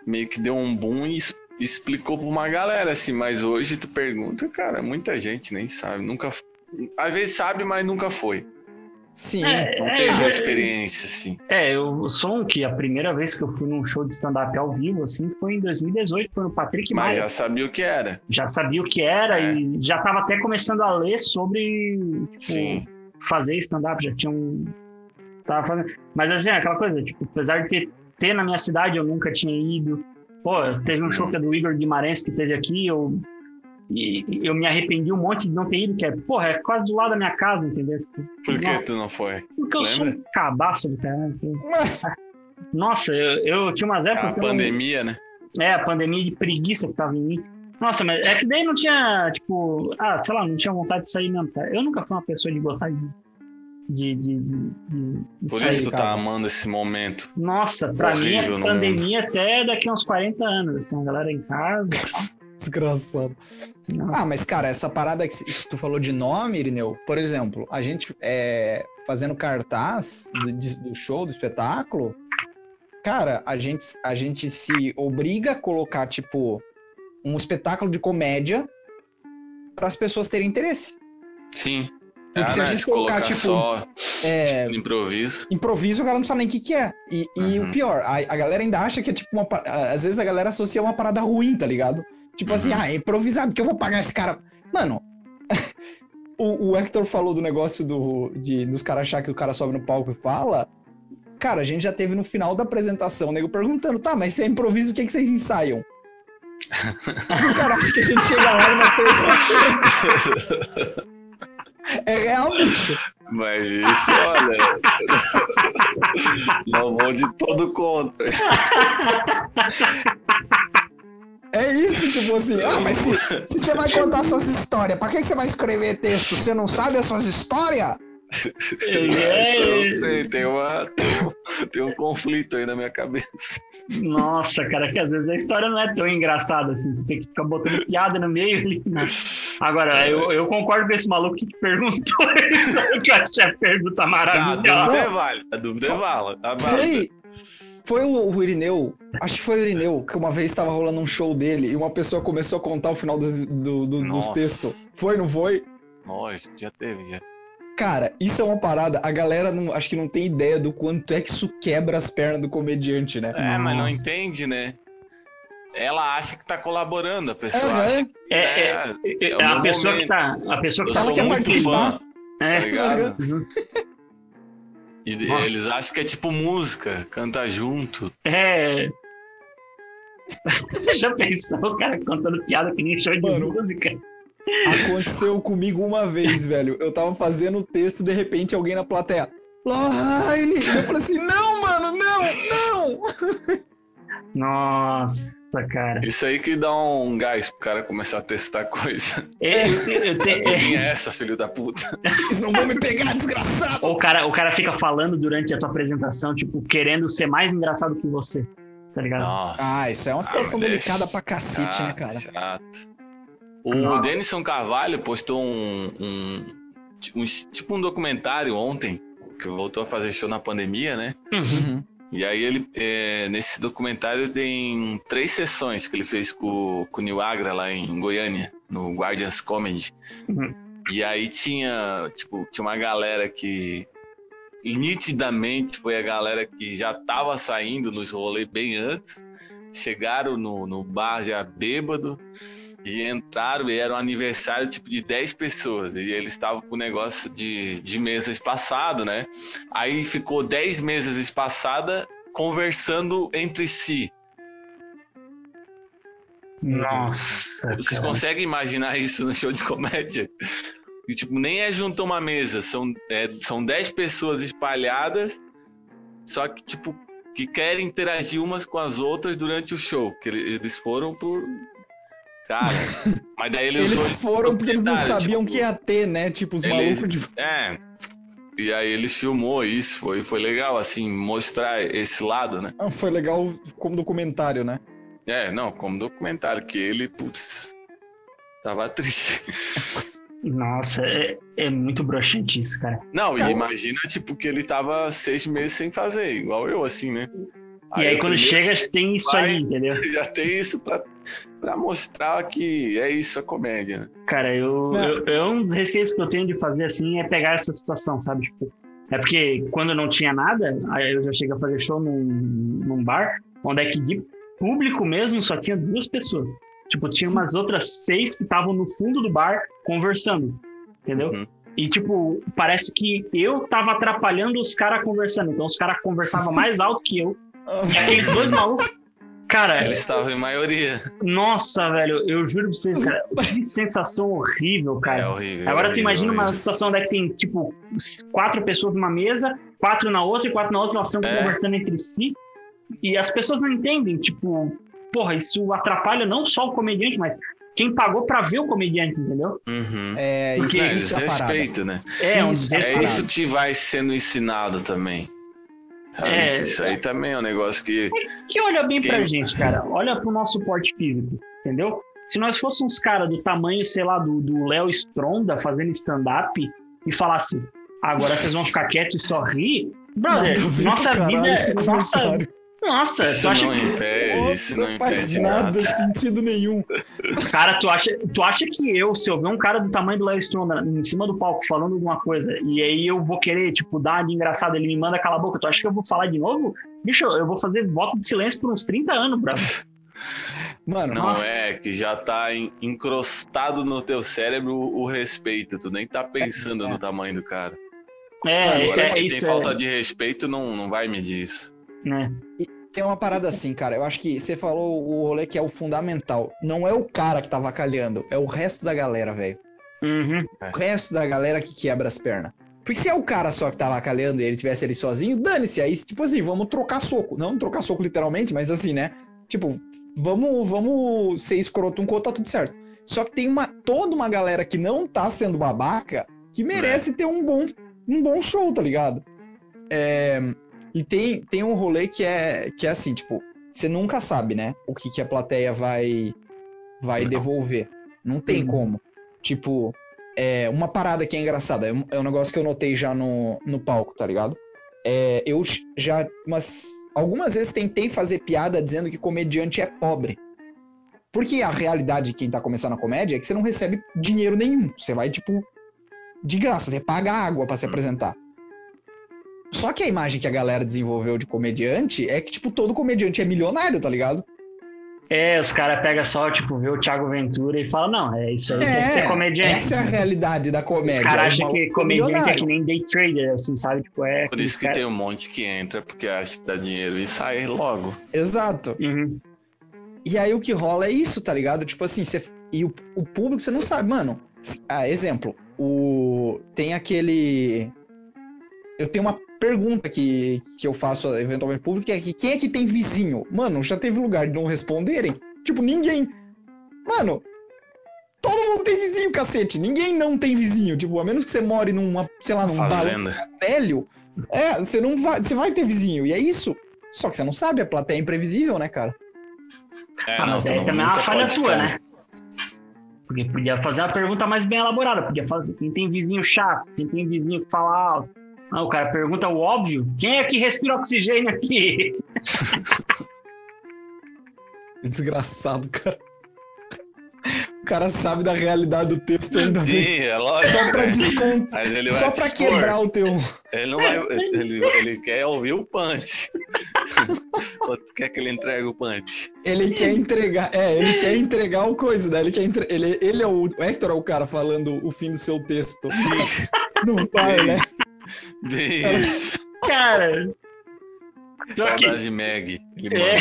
Speaker 3: Meio que deu um boom e explicou pra uma galera, assim. Mas hoje tu pergunta, cara, muita gente nem sabe. Nunca às vezes sabe, mas nunca foi.
Speaker 1: Sim.
Speaker 3: É, não teve é, experiência, assim.
Speaker 2: É, eu sou um que a primeira vez que eu fui num show de stand-up ao vivo, assim, foi em 2018, foi no Patrick
Speaker 3: Mas
Speaker 2: Maia.
Speaker 3: já sabia o que era.
Speaker 2: Já sabia o que era é. e já tava até começando a ler sobre tipo, Sim. fazer stand-up, já tinha um. Tava fazendo. Mas assim, aquela coisa, tipo, apesar de ter, ter na minha cidade, eu nunca tinha ido. Pô, teve um show que é do Igor Guimarães que teve aqui, eu e eu me arrependi um monte de não ter ido, que é, porra, é quase do lado da minha casa, entendeu?
Speaker 3: Por que tu não foi?
Speaker 2: Porque eu sou um cabaço do cara. Nossa, eu, eu tinha umas épocas.
Speaker 3: A pandemia, né?
Speaker 2: É, a pandemia de preguiça que tava em mim. Nossa, mas é que daí não tinha, tipo, ah, sei lá, não tinha vontade de sair mesmo. Tá? Eu nunca fui uma pessoa de gostar de. De, de, de, de
Speaker 3: Por isso tu tá amando esse momento.
Speaker 2: Nossa, pra mim a pandemia até daqui uns 40 anos. Assim, a galera em casa.
Speaker 1: Desgraçado. Ah, mas cara, essa parada que tu falou de nome, Irineu, por exemplo, a gente é, fazendo cartaz do, do, show, do espetáculo, cara, a gente, a gente se obriga a colocar, tipo, um espetáculo de comédia para as pessoas terem interesse.
Speaker 3: Sim.
Speaker 1: Porque ah, se a gente colocar, tipo. Só,
Speaker 3: é, tipo, improviso.
Speaker 1: Improviso, o cara não sabe nem o que, que é. E, e uhum. o pior, a, a galera ainda acha que é tipo uma. Às vezes a galera associa uma parada ruim, tá ligado? Tipo assim, uhum. assim, ah, é improvisado, que eu vou pagar esse cara. Mano, o, o Hector falou do negócio do, de, dos caras achar que o cara sobe no palco e fala. Cara, a gente já teve no final da apresentação, o nego perguntando, tá, mas se é improviso, o que, é que vocês ensaiam? o cara acha que a gente chega lá numa terça É real, bicho.
Speaker 3: Mas isso, olha. não vou de todo contra.
Speaker 1: É isso, tipo assim, ah, mas se, se você vai contar suas histórias, pra que você vai escrever texto? Você não sabe as suas histórias?
Speaker 3: É, não sei, tem, uma, tem, tem, um conflito aí na minha cabeça.
Speaker 2: Nossa, cara, que às vezes a história não é tão engraçada assim, tu tem que ficar botando piada no meio ali. Né? Agora, eu, eu concordo com esse maluco que perguntou isso, que eu achei a pergunta maravilhosa.
Speaker 3: Tá, a dúvida é válida, a dúvida é válida.
Speaker 1: Foi, foi o, o Irineu, acho que foi o Irineu, que uma vez estava rolando um show dele e uma pessoa começou a contar o final dos, do, do, dos textos. Foi, não foi?
Speaker 3: Nossa, já teve, já.
Speaker 1: Cara, isso é uma parada. A galera não, acho que não tem ideia do quanto é que isso quebra as pernas do comediante, né?
Speaker 3: É, Nossa. mas não entende, né? Ela acha que tá colaborando, a pessoa uhum. acha que,
Speaker 2: é, é, é, é a pessoa momento. que tá, a pessoa que tá, quer participar. Fã,
Speaker 3: é. Tá ligado? Uhum. E Nossa. eles acham que é tipo música, canta junto.
Speaker 2: É. Já pensou o cara contando piada que nem show de Mano, música?
Speaker 1: Aconteceu comigo uma vez, velho. Eu tava fazendo o texto, de repente alguém na plateia. Lohane! Eu falei assim, não, mano, não, não!
Speaker 2: Nossa cara.
Speaker 3: Isso aí que dá um gás pro cara começar a testar coisa.
Speaker 2: É, eu, te...
Speaker 3: Quem é essa, filho da puta?
Speaker 1: Eles não vão me pegar, desgraçado!
Speaker 2: Ou o cara, o cara fica falando durante a tua apresentação, tipo, querendo ser mais engraçado que você. Tá ligado?
Speaker 1: Nossa. Ah, isso é uma situação ah, delicada pra cacete, né, chato, né, cara? Chato.
Speaker 3: O Nossa. Denison Carvalho postou um, um, um, tipo um documentário ontem, que voltou a fazer show na pandemia, né? Uhum. E aí ele, é, nesse documentário tem três sessões que ele fez com, com o Nil Agra lá em Goiânia, no Guardians Comedy. Uhum. E aí tinha, tipo, tinha uma galera que nitidamente foi a galera que já tava saindo nos rolês bem antes, chegaram no, no bar já bêbado, e entraram e era um aniversário tipo de 10 pessoas. E eles estavam com o negócio de, de mesa espaçada, né? Aí ficou 10 mesas espaçadas conversando entre si.
Speaker 2: Nossa.
Speaker 3: Vocês cara. conseguem imaginar isso no show de comédia? E, tipo, nem é junto a uma mesa, são, é, são 10 pessoas espalhadas, só que, tipo, que querem interagir umas com as outras durante o show. Que eles foram por, Cara, mas daí ele
Speaker 1: Eles foram porque eles não sabiam tipo, que ia ter, né? Tipo, os ele, malucos de.
Speaker 3: É. E aí ele filmou isso, foi, foi legal, assim, mostrar esse lado, né?
Speaker 1: Ah, foi legal como documentário, né?
Speaker 3: É, não, como documentário, que ele, putz, tava triste.
Speaker 2: Nossa, é, é muito broxante isso, cara.
Speaker 3: Não, e imagina, tipo, que ele tava seis meses sem fazer, igual eu, assim, né?
Speaker 2: E aí, aí quando chega, tem isso vai, aí, entendeu?
Speaker 3: Já tem isso pra, pra mostrar que é isso a comédia.
Speaker 2: Cara, eu, eu, eu, um dos receios que eu tenho de fazer assim é pegar essa situação, sabe? Tipo, É porque quando não tinha nada, aí eu já cheguei a fazer show num, num bar, onde é que de público mesmo só tinha duas pessoas. Tipo, tinha umas outras seis que estavam no fundo do bar conversando, entendeu? Uhum. E, tipo, parece que eu tava atrapalhando os caras conversando. Então, os caras conversavam mais alto que eu. E aqueles dois malucos Cara.
Speaker 3: Eles estavam em maioria.
Speaker 2: Nossa, velho, eu juro pra vocês, cara, que sensação horrível, cara. É horrível. Agora é tu imagina horrível. uma situação onde é tem, tipo, quatro pessoas numa mesa, quatro na outra e quatro na outra, elas estão é. conversando entre si. E as pessoas não entendem, tipo, porra, isso atrapalha não só o comediante, mas quem pagou pra ver o comediante, entendeu?
Speaker 3: Uhum. É, Porque, é, isso é respeito, né? É, um isso, é isso que vai sendo ensinado também. É, isso aí também é um negócio que.
Speaker 2: Que olha bem Quem... pra gente, cara. Olha pro nosso porte físico, entendeu? Se nós fôssemos cara do tamanho, sei lá, do Léo Stronda fazendo stand-up e falasse, agora vocês vão ficar quietos e só rir, brother, nossa vida. É, nossa, nossa,
Speaker 3: isso
Speaker 2: tu acha
Speaker 3: não impede, isso não,
Speaker 1: não
Speaker 3: faz
Speaker 1: nada, nada sentido nenhum.
Speaker 2: Cara, tu acha, tu acha que eu, se eu ver um cara do tamanho do Léo Stronda em cima do palco falando alguma coisa, e aí eu vou querer, tipo, dar de engraçado, ele me manda calar a boca, tu acha que eu vou falar de novo? Bicho, eu vou fazer voto de silêncio por uns 30 anos, bravo.
Speaker 3: Mano, não nossa. é que já tá encrostado no teu cérebro o respeito, tu nem tá pensando é, é. no tamanho do cara.
Speaker 2: É,
Speaker 3: Agora,
Speaker 2: é, é
Speaker 3: isso. Tem falta de respeito, não, não vai medir isso.
Speaker 2: Né?
Speaker 1: E tem uma parada assim, cara. Eu acho que você falou o rolê que é o fundamental. Não é o cara que tá vacalhando, é o resto da galera, velho.
Speaker 2: Uhum.
Speaker 1: O resto da galera que quebra as pernas. Porque se é o cara só que tá vacalhando e ele tivesse ali sozinho, dane-se. Aí, tipo assim, vamos trocar soco. Não trocar soco literalmente, mas assim, né? Tipo, vamos, vamos ser escroto um com outro, tá tudo certo. Só que tem uma, toda uma galera que não tá sendo babaca que merece é. ter um bom, um bom show, tá ligado? É, e tem, tem um rolê que é, que é assim, tipo, você nunca sabe, né? O que, que a plateia vai, vai Não. devolver. Não tem uhum. como. Tipo, é uma parada que é engraçada. É um, é um negócio que eu notei já no, no palco, tá ligado? É, eu já, mas algumas vezes tentei fazer piada dizendo que comediante é pobre. Porque a realidade de quem tá começando a comédia é que você não recebe dinheiro nenhum. Você vai, tipo, de graça, você paga água para se hum. apresentar. Só que a imagem que a galera desenvolveu de comediante é que, tipo, todo comediante é milionário, tá ligado?
Speaker 2: É, os caras pegam só, tipo, vê o Thiago Ventura e falam, não, é isso aí, é, tem que ser comediante.
Speaker 1: Essa é a realidade da comédia. Os
Speaker 2: caras acham que comediante milionário. é que nem day trader, assim, sabe? Tipo, é.
Speaker 3: Por isso que cara... tem um monte que entra porque acha que dá dinheiro e sai logo.
Speaker 1: Exato.
Speaker 2: Uhum.
Speaker 1: E aí o que rola é isso, tá ligado? Tipo assim, você... e o, o público, você não sabe, mano. Ah, exemplo, o. Tem aquele. Eu tenho uma pergunta que, que eu faço eventualmente pública é que quem é que tem vizinho? Mano, já teve lugar de não responderem? Tipo, ninguém. Mano, todo mundo tem vizinho, cacete. Ninguém não tem vizinho. Tipo, a menos que você more numa, sei lá, num
Speaker 3: Fazenda.
Speaker 1: Célio, é, você não vai, você vai ter vizinho. E é isso. Só que você não sabe, a plateia é imprevisível, né, cara?
Speaker 2: É, ah, mas aí também é uma falha tua, né? Porque podia fazer uma pergunta mais bem elaborada. Podia fazer quem tem vizinho chato, quem tem vizinho que fala alto, ah, o cara pergunta o óbvio: quem é que respira oxigênio aqui?
Speaker 1: Desgraçado, cara. O cara sabe da realidade do texto ainda
Speaker 3: Sim, bem. é lógico.
Speaker 1: Só pra descontar. Só pra quebrar o teu.
Speaker 3: Ele não vai. Ele, ele quer ouvir o punch. Ou quer que ele entregue o punch?
Speaker 1: Ele quer entregar. É, ele quer entregar o coisa, né? Ele, quer entre, ele, ele é o. O Hector é o cara falando o fim do seu texto.
Speaker 3: Sim.
Speaker 1: Não vai, né?
Speaker 3: Isso.
Speaker 2: Cara.
Speaker 3: Saudade de Meg. É.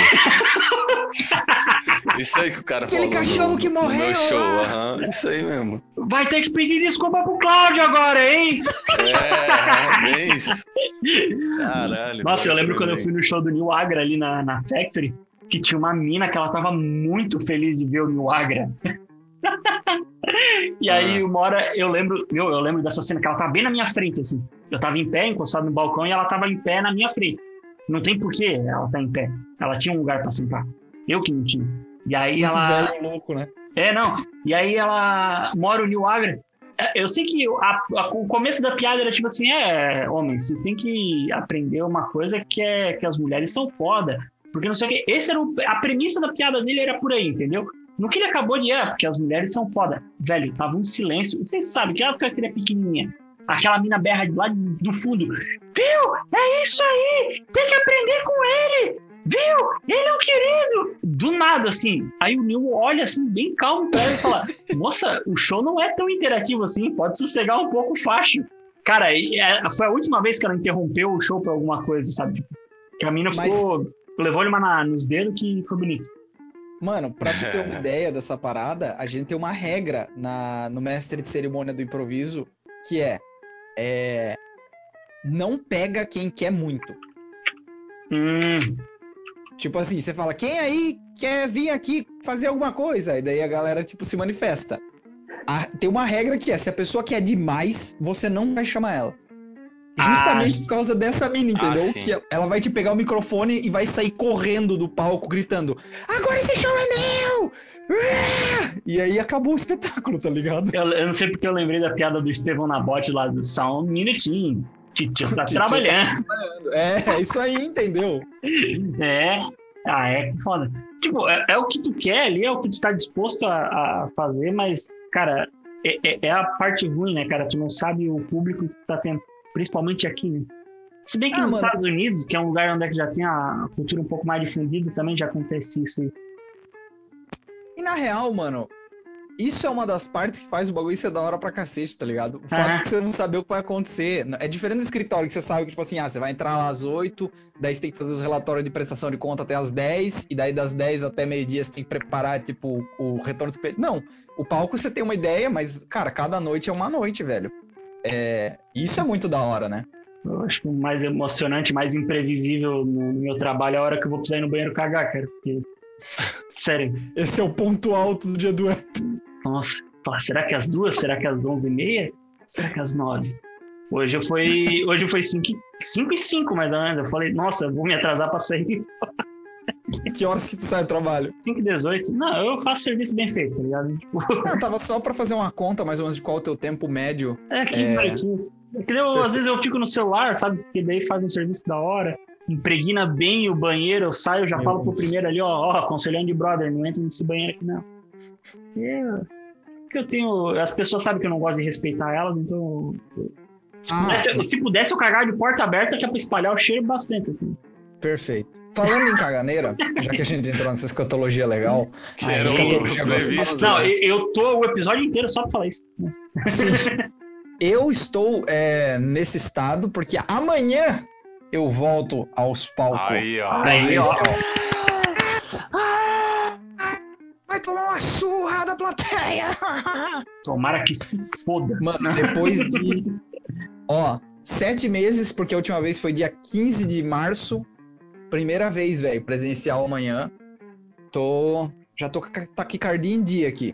Speaker 3: Isso aí que o cara
Speaker 1: Aquele cachorro
Speaker 3: no,
Speaker 1: que morreu. No
Speaker 3: show, uhum, isso aí mesmo.
Speaker 2: Vai ter que pedir desculpa pro Cláudio agora, hein?
Speaker 3: É, é isso. Caralho.
Speaker 2: Nossa, eu lembro quando eu fui no show do New Agra ali na, na Factory, que tinha uma mina que ela tava muito feliz de ver o New Agra. e aí, uma hora eu lembro, eu, eu lembro dessa cena que ela tá bem na minha frente, assim. Eu tava em pé, encostado no balcão, e ela tava em pé na minha frente. Não tem porquê ela tá em pé. Ela tinha um lugar para sentar. Eu que não tinha. E aí Muito ela.
Speaker 1: Velho, louco, né?
Speaker 2: É, não. E aí ela mora o New Agra. É, eu sei que a, a, o começo da piada era tipo assim: é, homens, vocês têm que aprender uma coisa que é que as mulheres são foda. Porque não sei o que. Esse era o, a premissa da piada dele era por aí, entendeu? No que ele acabou de, é, porque as mulheres são foda. Velho, tava um silêncio. Vocês sabem que ela foi aquele pequenininha. aquela mina berra de lá do fundo. Viu? É isso aí! Tem que aprender com ele! Viu? Ele é um querido! Do nada, assim. Aí o Neil olha assim, bem calmo pra ela e fala: Moça, o show não é tão interativo assim, pode sossegar um pouco o facho. Cara, é, foi a última vez que ela interrompeu o show por alguma coisa, sabe? Que a mina Mas... ficou. Levou ele uma nos dedos que foi bonito.
Speaker 1: Mano, pra tu ter uma ideia dessa parada, a gente tem uma regra na, no mestre de cerimônia do improviso que é, é não pega quem quer muito.
Speaker 2: Hum.
Speaker 1: Tipo assim, você fala, quem aí quer vir aqui fazer alguma coisa? E daí a galera, tipo, se manifesta. A, tem uma regra que é, se a pessoa quer demais, você não vai chamar ela. Justamente ah, por causa dessa mina, entendeu? Ah, que ela vai te pegar o microfone e vai sair correndo do palco, gritando: Agora esse show é meu! Ah! E aí acabou o espetáculo, tá ligado?
Speaker 2: Eu, eu não sei porque eu lembrei da piada do Estevão na bote lá do só um minutinho. Titio tá, trabalhando.
Speaker 1: É, é isso aí, entendeu?
Speaker 2: É. Ah, é foda. Tipo, é, é, o que tu quer ali, é o que tu tá disposto a, a fazer, mas, cara, é, é, é, a parte ruim, né, cara? Tu não sabe o público que tá tendo principalmente aqui, né? Se bem que ah, nos mano. Estados Unidos, que é um lugar onde é já tem a cultura um pouco mais difundida, também já acontece isso aí.
Speaker 1: E na real, mano, isso é uma das partes que faz o bagulho ser da hora pra cacete, tá ligado? O fato de você não saber o que vai acontecer. É diferente do escritório, que você sabe que, tipo assim, ah, você vai entrar lá às 8, daí você tem que fazer os relatórios de prestação de conta até às 10, e daí das 10 até meio-dia você tem que preparar, tipo, o retorno do cliente. Não, o palco você tem uma ideia, mas, cara, cada noite é uma noite, velho. É, isso é muito da hora, né?
Speaker 2: Eu acho que o mais emocionante, mais imprevisível no, no, meu trabalho é a hora que eu vou precisar ir no banheiro cagar, cara. Porque... Sério.
Speaker 1: Esse é o ponto alto do dia do Hector.
Speaker 2: Nossa, será que é às duas? Será que é às onze e meia? Será que é às nove? Hoje foi, hoje foi cinco, cinco e cinco, mais ou menos. Eu falei, nossa, vou me atrasar pra sair.
Speaker 1: Que horas que tu sai do trabalho?
Speaker 2: 5 e 18. Não, eu faço serviço bem feito, tá ligado? Tipo...
Speaker 1: Não, tava só pra fazer uma conta mais ou menos de qual é o teu tempo médio.
Speaker 2: É, 15 é... minutinhos. É que eu, às vezes eu fico no celular, sabe? Porque daí faz um serviço da hora, impregna bem o banheiro, eu saio, já Meu falo Deus. pro primeiro ali, ó, ó, aconselhando de brother, não entra nesse banheiro aqui não. É, porque eu tenho. As pessoas sabem que eu não gosto de respeitar elas, então. Se, ah, pudesse, se pudesse eu cagar de porta aberta, que é pra espalhar o cheiro bastante, assim.
Speaker 1: Perfeito. Falando em caganeira, já que a gente entrou nessa escatologia legal,
Speaker 2: que essa escatologia gostosa. Não, eu tô o episódio inteiro só pra falar isso.
Speaker 1: Sim. Eu estou é, nesse estado porque amanhã eu volto aos palcos.
Speaker 3: Aí, ó. Aí, ó.
Speaker 1: Vai tomar uma surra da plateia!
Speaker 2: Tomara que se foda.
Speaker 1: Mano, depois de. Ó, sete meses, porque a última vez foi dia 15 de março Primeira vez, velho, presencial amanhã. Tô. Já tô com a taquicardia em dia aqui.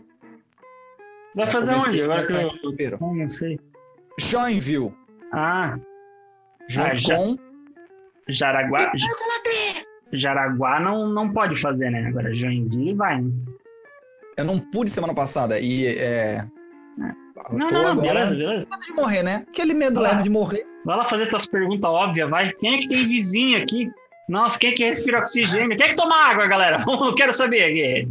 Speaker 2: Vai fazer onde? Agora que eu. Não, não sei.
Speaker 1: Joinville.
Speaker 2: Ah.
Speaker 1: Junto ah, com.
Speaker 2: Jaraguá. Jaraguá não, não pode fazer, né? Agora Joinville vai, né?
Speaker 1: Eu não pude semana passada e é.
Speaker 2: Não, não, agora... beleza, beleza.
Speaker 1: Medo de morrer, né? Aquele medo leve de morrer.
Speaker 2: Vai lá fazer tuas perguntas óbvias, vai. Quem é que tem vizinho aqui? Nossa, quem é que respira oxigênio? Quem é que toma água, galera? Eu quero saber aqui.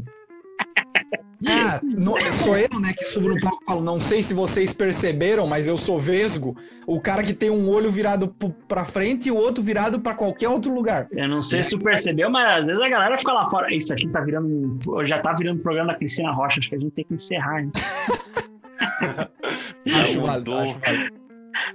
Speaker 1: Ah, no, sou eu, né, que subo no palco e falo, não sei se vocês perceberam, mas eu sou vesgo. O cara que tem um olho virado pra frente e o outro virado pra qualquer outro lugar.
Speaker 2: Eu não sei se tu percebeu, mas às vezes a galera fica lá fora. Isso aqui tá virando. Já tá virando programa da Cristina Rocha, acho que a gente tem que encerrar, hein?
Speaker 3: acho válido, acho válido.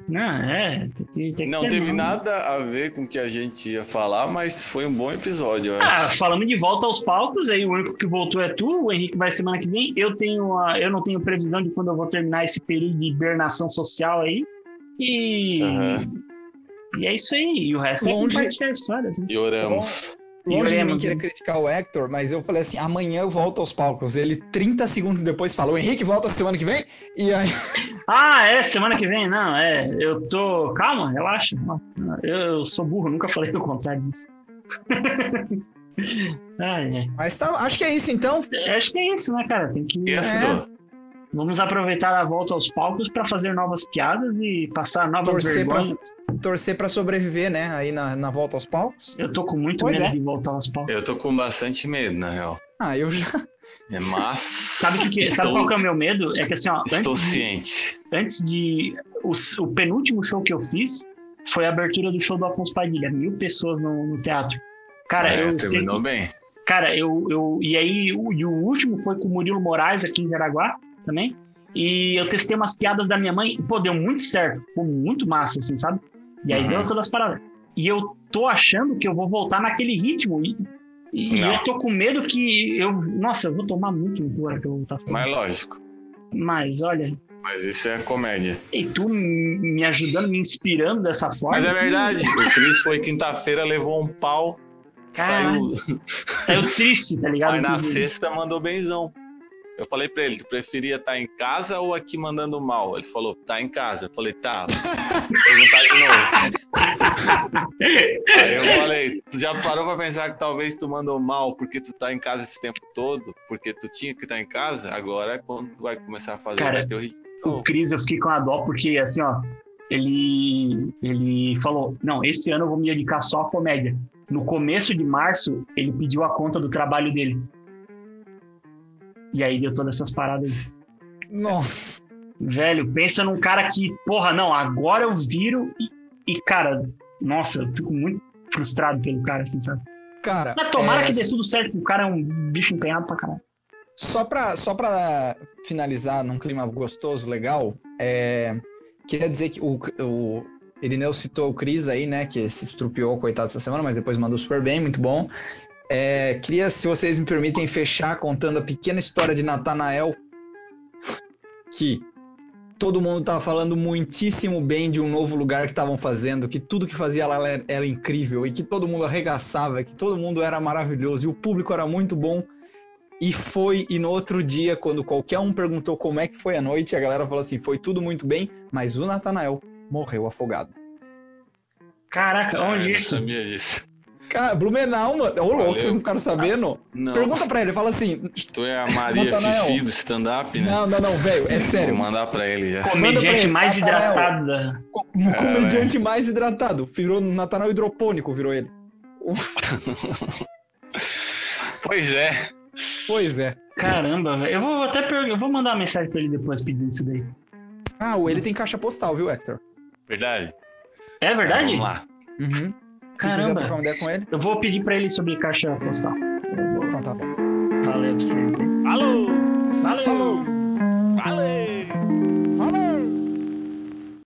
Speaker 2: Não, é. Tem que, tem
Speaker 3: não teve nada a ver com o que a gente ia falar, mas foi um bom episódio.
Speaker 2: Ah, falando de volta aos palcos, aí o único que voltou é tu, o Henrique vai semana que vem. Eu tenho a, eu não tenho previsão de quando eu vou terminar esse período de hibernação social aí. E. Uhum. E é isso aí. E o resto Longe... é compartilhar histórias. Né?
Speaker 3: E oramos.
Speaker 1: Longe de mim querer criticar o Hector, mas eu falei assim: amanhã eu volto aos palcos. Ele, 30 segundos depois, falou: Henrique, volta semana que vem? E aí.
Speaker 2: Ah, é, semana que vem? Não, é. Eu tô. Calma, relaxa. Eu sou burro, nunca falei o contrário disso.
Speaker 1: ah, é. Mas tá, acho que é isso então.
Speaker 2: Acho que é isso, né, cara? Tem que.
Speaker 3: Isso.
Speaker 2: É. Vamos aproveitar a volta aos palcos para fazer novas piadas e passar novas torcer vergonhas.
Speaker 1: Pra, torcer para sobreviver, né? Aí na, na volta aos palcos.
Speaker 2: Eu tô com muito pois medo é. de voltar aos palcos.
Speaker 3: Eu tô com bastante medo, na real.
Speaker 1: Ah, eu já.
Speaker 3: É, mas.
Speaker 2: Sabe, que, estou... sabe qual que é o meu medo? É que assim, ó.
Speaker 3: Estou
Speaker 2: antes
Speaker 3: ciente.
Speaker 2: De, antes de. o, o, penúltimo show que eu fiz foi a abertura do show do Afonso Padilha, mil pessoas no, no teatro. Cara, é, eu
Speaker 3: terminou que, bem.
Speaker 2: Cara, eu, eu. E aí, o, e o último foi com o Murilo Moraes aqui em Jaraguá também. E eu testei umas piadas da minha mãe, pô, deu muito certo, ficou muito massa, assim, sabe? E aí uhum. deu todas as paradas. E eu tô achando que eu vou voltar naquele ritmo. E, e eu tô com medo que eu. Nossa, eu vou tomar muito agora que eu vou voltar.
Speaker 3: Mas lógico.
Speaker 2: Mas olha.
Speaker 3: Mas isso é comédia.
Speaker 2: E tu me ajudando, me inspirando dessa forma.
Speaker 3: Mas é verdade. o Cris foi quinta-feira, levou um pau. Saiu.
Speaker 2: Saiu triste, tá ligado?
Speaker 3: Aí na sexta mandou benzão. Eu falei pra ele, tu preferia estar tá em casa ou aqui mandando mal? Ele falou, tá em casa. Eu falei, tá, perguntar de novo. Aí eu falei, tu já parou pra pensar que talvez tu mandou mal porque tu tá em casa esse tempo todo? Porque tu tinha que estar tá em casa? Agora é quando tu vai começar a fazer
Speaker 2: Cara, o Cris, eu fiquei com a dó porque, assim, ó, ele, ele falou, não, esse ano eu vou me dedicar só à comédia. No começo de março, ele pediu a conta do trabalho dele. E aí deu todas essas paradas.
Speaker 1: Nossa.
Speaker 2: Velho, pensa num cara que, porra, não, agora eu viro e, e cara, nossa, eu fico muito frustrado pelo cara, assim, sabe?
Speaker 1: Cara.
Speaker 2: Mas tomara é... que dê tudo certo, o cara é um bicho empenhado pra caralho.
Speaker 1: Só pra, só pra finalizar num clima gostoso, legal, é... queria dizer que o, o Irineu citou o Cris aí, né, que se estrupiou, coitado, essa semana, mas depois mandou super bem, muito bom. É, queria, se vocês me permitem, fechar contando a pequena história de Natanael, que todo mundo estava falando muitíssimo bem de um novo lugar que estavam fazendo, que tudo que fazia lá era, era, incrível e que todo mundo arregaçava, que todo mundo era maravilhoso e o público era muito bom. E foi, e no outro dia, quando qualquer um perguntou como é que foi a noite, a galera falou assim: foi tudo muito bem, mas o Natanael morreu afogado.
Speaker 2: Caraca, onde isso?
Speaker 3: Eu sabia disso.
Speaker 1: Cara, Blumenau, mano. Ô, louco, vocês não ficaram sabendo? Não. Pergunta pra ele, fala assim.
Speaker 3: Tu é a Maria Fifi do stand-up, né?
Speaker 1: Não, não, não, velho, é sério.
Speaker 3: Vou mandar pra ele já.
Speaker 2: Comediante ele, mais hidratado.
Speaker 1: Um comediante é, mais hidratado. Virou Natanael hidropônico, virou ele.
Speaker 3: pois é.
Speaker 1: Pois é.
Speaker 2: Caramba, velho. Eu vou até perguntar, eu vou mandar uma mensagem pra ele depois pedindo isso daí.
Speaker 1: Ah, o ele tem caixa postal, viu, Hector?
Speaker 3: Verdade.
Speaker 2: É verdade?
Speaker 3: Vamos lá.
Speaker 1: Uhum. Se Caramba. quiser trocar uma ideia com ele.
Speaker 2: Eu vou pedir pra ele sobre caixa postal.
Speaker 1: Então tá bom.
Speaker 2: Valeu pra você.
Speaker 3: Falou!
Speaker 2: Valeu!
Speaker 1: Falou!
Speaker 3: Valeu!